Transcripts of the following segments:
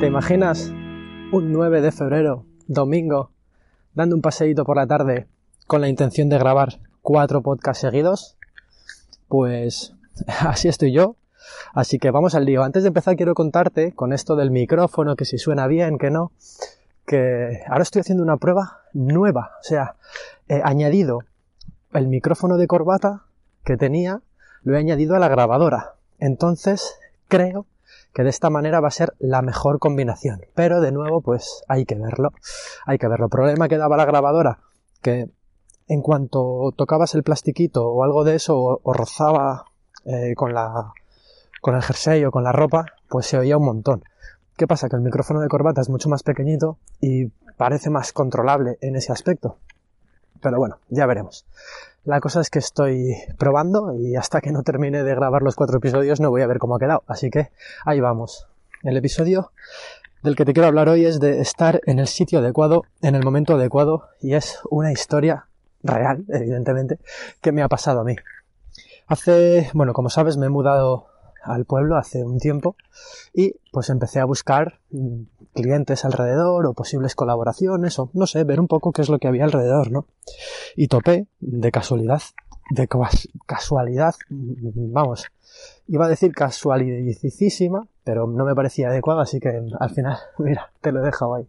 ¿Te imaginas un 9 de febrero, domingo, dando un paseíto por la tarde con la intención de grabar cuatro podcasts seguidos? Pues así estoy yo. Así que vamos al lío. Antes de empezar quiero contarte con esto del micrófono, que si suena bien, que no, que ahora estoy haciendo una prueba nueva. O sea, he añadido el micrófono de corbata que tenía, lo he añadido a la grabadora. Entonces creo que de esta manera va a ser la mejor combinación. Pero de nuevo, pues hay que verlo. Hay que verlo. Problema que daba la grabadora, que en cuanto tocabas el plastiquito o algo de eso, o, rozaba eh, con la con el jersey o con la ropa, pues se oía un montón. ¿Qué pasa? Que el micrófono de corbata es mucho más pequeñito y parece más controlable en ese aspecto. Pero bueno, ya veremos. La cosa es que estoy probando y hasta que no termine de grabar los cuatro episodios no voy a ver cómo ha quedado. Así que ahí vamos. El episodio del que te quiero hablar hoy es de estar en el sitio adecuado, en el momento adecuado, y es una historia real, evidentemente, que me ha pasado a mí. Hace, bueno, como sabes, me he mudado al pueblo hace un tiempo y pues empecé a buscar mm, clientes alrededor o posibles colaboraciones o no sé, ver un poco qué es lo que había alrededor, ¿no? Y topé de casualidad, de casualidad, mm, vamos, iba a decir casualidísima, pero no me parecía adecuado, así que al final, mira, te lo he dejado ahí.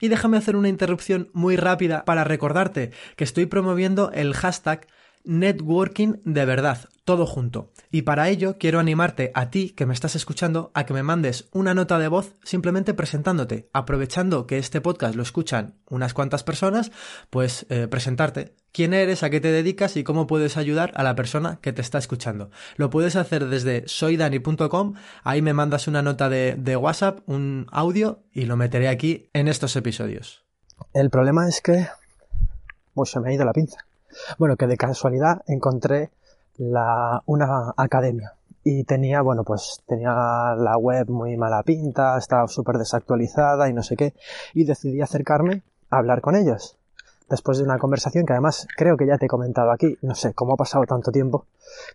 Y déjame hacer una interrupción muy rápida para recordarte que estoy promoviendo el hashtag networking de verdad, todo junto. Y para ello quiero animarte a ti que me estás escuchando a que me mandes una nota de voz simplemente presentándote, aprovechando que este podcast lo escuchan unas cuantas personas, pues eh, presentarte. ¿Quién eres? ¿A qué te dedicas? ¿Y cómo puedes ayudar a la persona que te está escuchando? Lo puedes hacer desde soydani.com, ahí me mandas una nota de, de WhatsApp, un audio y lo meteré aquí en estos episodios. El problema es que... Pues se me ha ido la pinza. Bueno, que de casualidad encontré la, una academia. Y tenía, bueno, pues tenía la web muy mala pinta, estaba súper desactualizada y no sé qué, y decidí acercarme a hablar con ellos. Después de una conversación que además creo que ya te he comentado aquí, no sé cómo ha pasado tanto tiempo,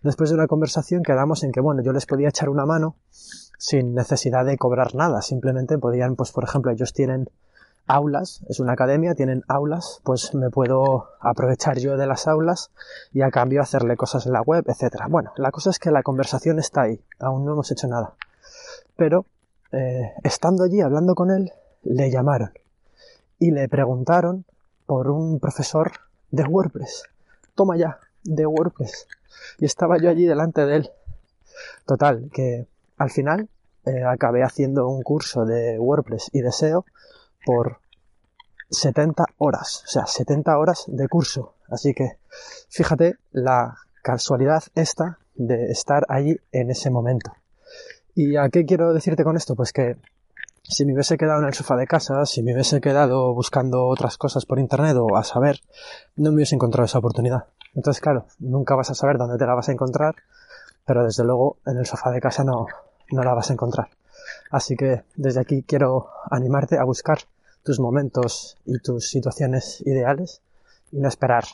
después de una conversación quedamos en que, bueno, yo les podía echar una mano sin necesidad de cobrar nada, simplemente podían, pues por ejemplo, ellos tienen aulas, es una academia, tienen aulas, pues me puedo aprovechar yo de las aulas y a cambio hacerle cosas en la web, etcétera. Bueno, la cosa es que la conversación está ahí, aún no hemos hecho nada. Pero, eh, estando allí hablando con él, le llamaron y le preguntaron por un profesor de WordPress. Toma ya, de WordPress. Y estaba yo allí delante de él. Total, que al final eh, acabé haciendo un curso de WordPress y de SEO por 70 horas, o sea, 70 horas de curso. Así que fíjate la casualidad esta de estar allí en ese momento. ¿Y a qué quiero decirte con esto? Pues que si me hubiese quedado en el sofá de casa, si me hubiese quedado buscando otras cosas por internet o a saber, no me hubiese encontrado esa oportunidad. Entonces, claro, nunca vas a saber dónde te la vas a encontrar, pero desde luego en el sofá de casa no, no la vas a encontrar. Así que desde aquí quiero animarte a buscar tus momentos y tus situaciones ideales y no esperar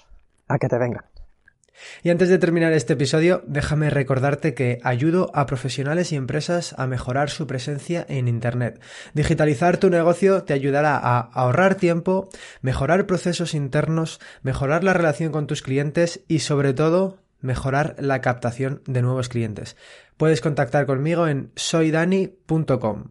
a que te vengan. Y antes de terminar este episodio, déjame recordarte que ayudo a profesionales y empresas a mejorar su presencia en Internet. Digitalizar tu negocio te ayudará a ahorrar tiempo, mejorar procesos internos, mejorar la relación con tus clientes y sobre todo mejorar la captación de nuevos clientes. Puedes contactar conmigo en soydani.com.